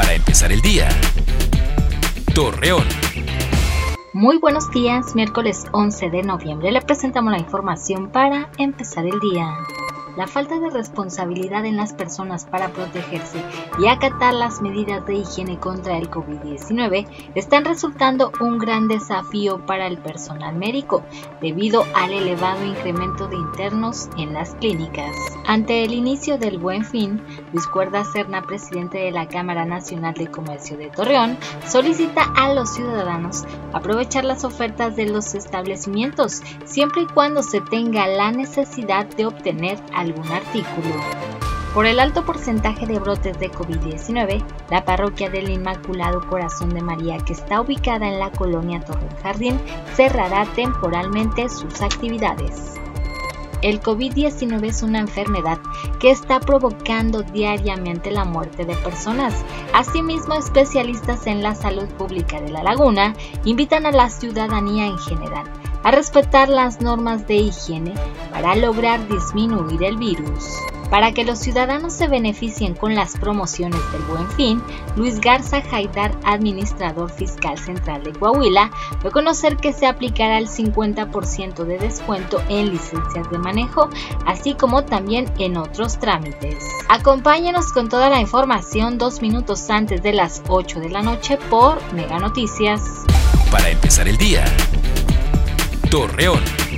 Para empezar el día. Torreón. Muy buenos días, miércoles 11 de noviembre le presentamos la información para empezar el día. La falta de responsabilidad en las personas para protegerse y acatar las medidas de higiene contra el COVID-19 están resultando un gran desafío para el personal médico debido al elevado incremento de internos en las clínicas. Ante el inicio del Buen Fin, Luis Cuerda Serna, presidente de la Cámara Nacional de Comercio de Torreón, solicita a los ciudadanos aprovechar las ofertas de los establecimientos siempre y cuando se tenga la necesidad de obtener algún artículo. Por el alto porcentaje de brotes de COVID-19, la parroquia del Inmaculado Corazón de María, que está ubicada en la colonia Torre Jardín, cerrará temporalmente sus actividades. El COVID-19 es una enfermedad que está provocando diariamente la muerte de personas. Asimismo, especialistas en la salud pública de la laguna invitan a la ciudadanía en general a respetar las normas de higiene para lograr disminuir el virus. Para que los ciudadanos se beneficien con las promociones del Buen Fin, Luis Garza Haidar, administrador fiscal central de Coahuila, dio a conocer que se aplicará el 50% de descuento en licencias de manejo, así como también en otros trámites. Acompáñenos con toda la información dos minutos antes de las 8 de la noche por Mega Noticias. Para empezar el día. Torreón.